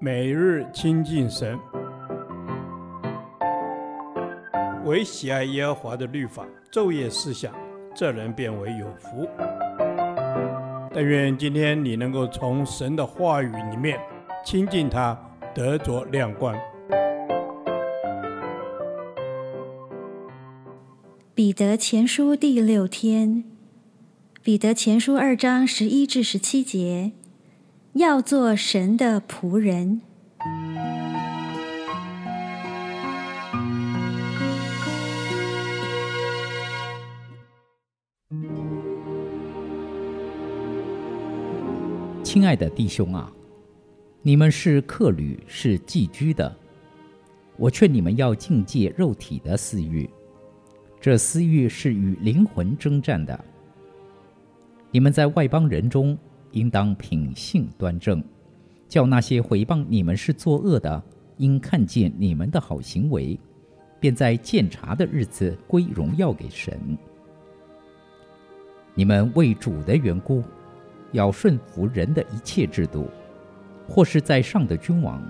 每日亲近神，唯喜爱耶和华的律法，昼夜思想，这人便为有福。但愿今天你能够从神的话语里面亲近他，得着亮光。彼得前书第六天，彼得前书二章十一至十七节，要做神的仆人。亲爱的弟兄啊，你们是客旅，是寄居的。我劝你们要禁戒肉体的私欲。这私欲是与灵魂争战的。你们在外邦人中，应当品性端正，叫那些毁谤你们是作恶的，因看见你们的好行为，便在鉴察的日子归荣耀给神。你们为主的缘故，要顺服人的一切制度，或是在上的君王，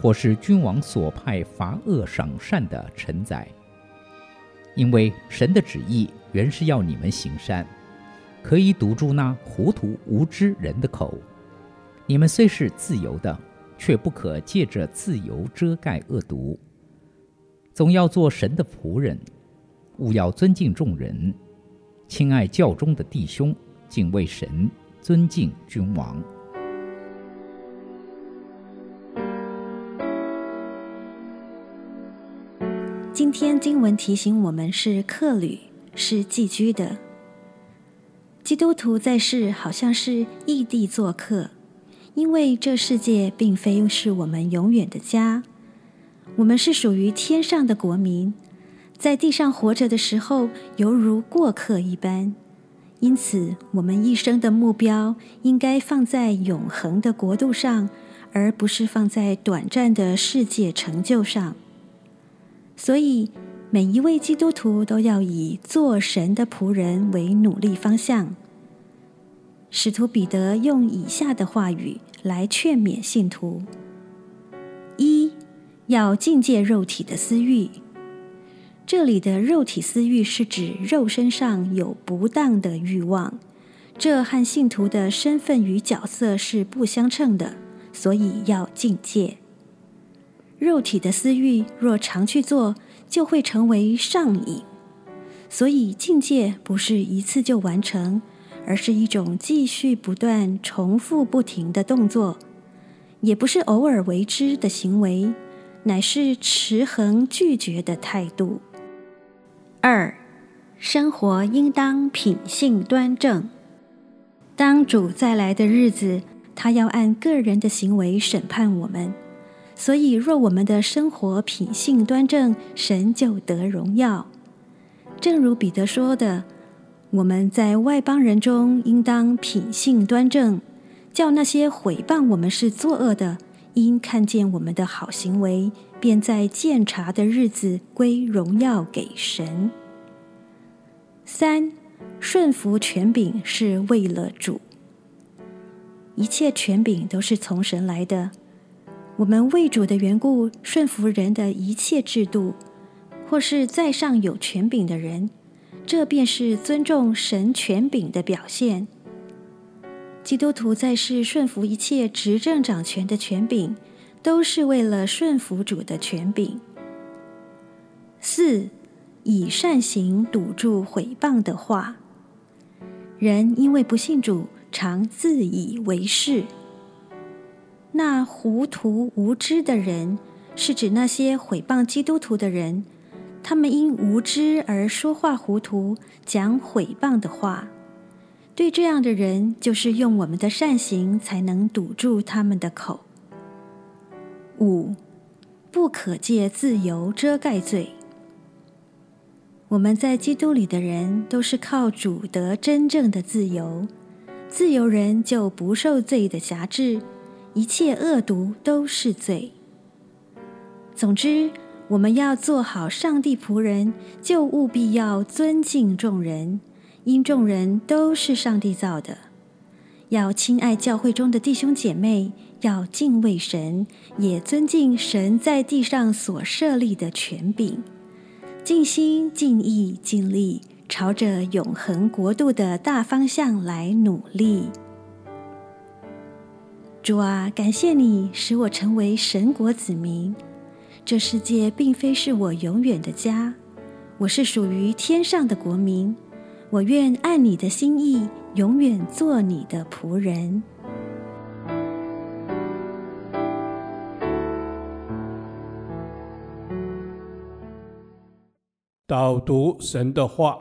或是君王所派罚恶赏善的臣宰。因为神的旨意原是要你们行善，可以堵住那糊涂无知人的口。你们虽是自由的，却不可借着自由遮盖恶毒。总要做神的仆人，务要尊敬众人，亲爱教中的弟兄，敬畏神，尊敬君王。今天经文提醒我们是客旅，是寄居的。基督徒在世好像是异地做客，因为这世界并非是我们永远的家。我们是属于天上的国民，在地上活着的时候犹如过客一般。因此，我们一生的目标应该放在永恒的国度上，而不是放在短暂的世界成就上。所以，每一位基督徒都要以做神的仆人为努力方向。使徒彼得用以下的话语来劝勉信徒：一，要禁戒肉体的私欲。这里的肉体私欲是指肉身上有不当的欲望，这和信徒的身份与角色是不相称的，所以要禁戒。肉体的私欲若常去做，就会成为上瘾。所以禁戒不是一次就完成，而是一种继续不断、重复不停的动作，也不是偶尔为之的行为，乃是持恒拒绝的态度。二，生活应当品性端正。当主再来的日子，他要按个人的行为审判我们。所以，若我们的生活品性端正，神就得荣耀。正如彼得说的：“我们在外邦人中应当品性端正，叫那些毁谤我们是作恶的，因看见我们的好行为，便在鉴察的日子归荣耀给神。”三，顺服权柄是为了主。一切权柄都是从神来的。我们为主的缘故，顺服人的一切制度，或是在上有权柄的人，这便是尊重神权柄的表现。基督徒在世顺服一切执政掌权的权柄，都是为了顺服主的权柄。四，以善行堵住毁谤的话。人因为不信主，常自以为是。那糊涂无知的人，是指那些毁谤基督徒的人，他们因无知而说话糊涂，讲毁谤的话。对这样的人，就是用我们的善行才能堵住他们的口。五，不可借自由遮盖罪。我们在基督里的人，都是靠主得真正的自由，自由人就不受罪的辖制。一切恶毒都是罪。总之，我们要做好上帝仆人，就务必要尊敬众人，因众人都是上帝造的。要亲爱教会中的弟兄姐妹，要敬畏神，也尊敬神在地上所设立的权柄，尽心尽意尽力，朝着永恒国度的大方向来努力。主啊，感谢你使我成为神国子民。这世界并非是我永远的家，我是属于天上的国民。我愿按你的心意，永远做你的仆人。导读神的话，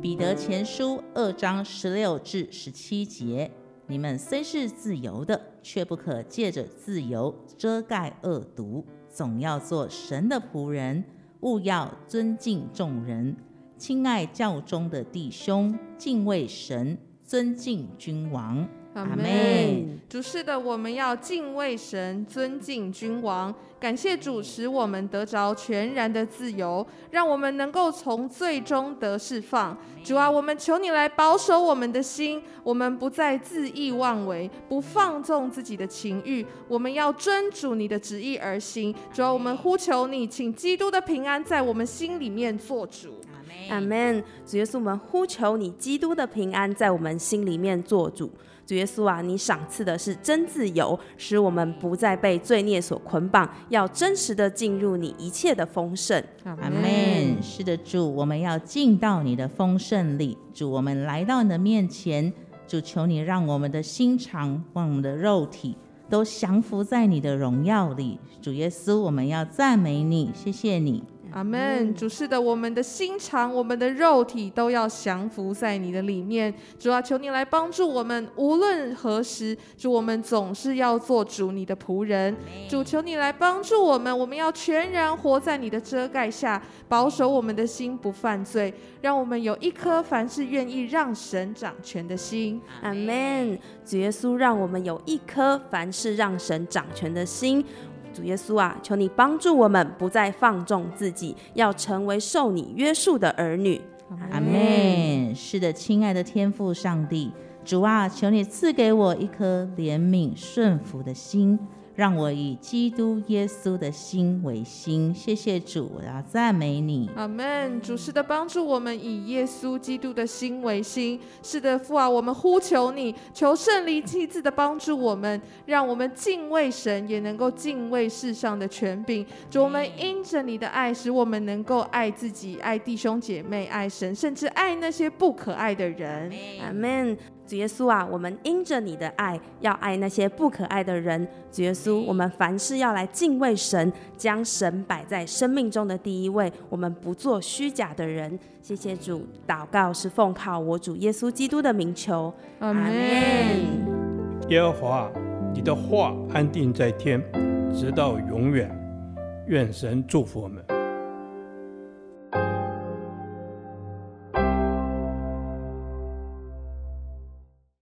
彼得前书二章十六至十七节：你们虽是自由的，却不可借着自由遮盖恶毒，总要做神的仆人。务要尊敬众人，亲爱教中的弟兄，敬畏神，尊敬君王。阿门。主是的，我们要敬畏神，尊敬君王。感谢主使我们得着全然的自由，让我们能够从罪中得释放。主啊，我们求你来保守我们的心，我们不再恣意妄为，不放纵自己的情欲。我们要遵主你的旨意而行。主啊，我们呼求你，请基督的平安在我们心里面做主。阿门。主耶稣，我们呼求你，基督的平安在我们心里面做主。主耶稣啊，你赏赐的是真自由，使我们不再被罪孽所捆绑，要真实的进入你一切的丰盛。阿门。是的，主，我们要进到你的丰盛里。主，我们来到你的面前，主，求你让我们的心肠，让我们的肉体都降服在你的荣耀里。主耶稣，我们要赞美你，谢谢你。阿门，主是的，我们的心肠、我们的肉体都要降服在你的里面。主啊，求你来帮助我们，无论何时，主我们总是要做主你的仆人。主，求你来帮助我们，我们要全然活在你的遮盖下，保守我们的心不犯罪，让我们有一颗凡事愿意让神掌权的心。阿门。主耶稣，让我们有一颗凡事让神掌权的心。主耶稣啊，求你帮助我们，不再放纵自己，要成为受你约束的儿女。阿门。是的，亲爱的天父上帝，主啊，求你赐给我一颗怜悯顺服的心。让我以基督耶稣的心为心，谢谢主，我要赞美你。阿门。主是的，帮助我们以耶稣基督的心为心。是的，父啊，我们呼求你，求圣灵亲自的帮助我们，让我们敬畏神，也能够敬畏世上的权柄。主，我们因着你的爱，使我们能够爱自己、爱弟兄姐妹、爱神，甚至爱那些不可爱的人。阿门。主耶稣啊，我们因着你的爱，要爱那些不可爱的人。主耶我们凡事要来敬畏神，将神摆在生命中的第一位。我们不做虚假的人。谢谢主，祷告是奉靠我主耶稣基督的名求。阿门。耶和华，你的话安定在天，直到永远。愿神祝福我们。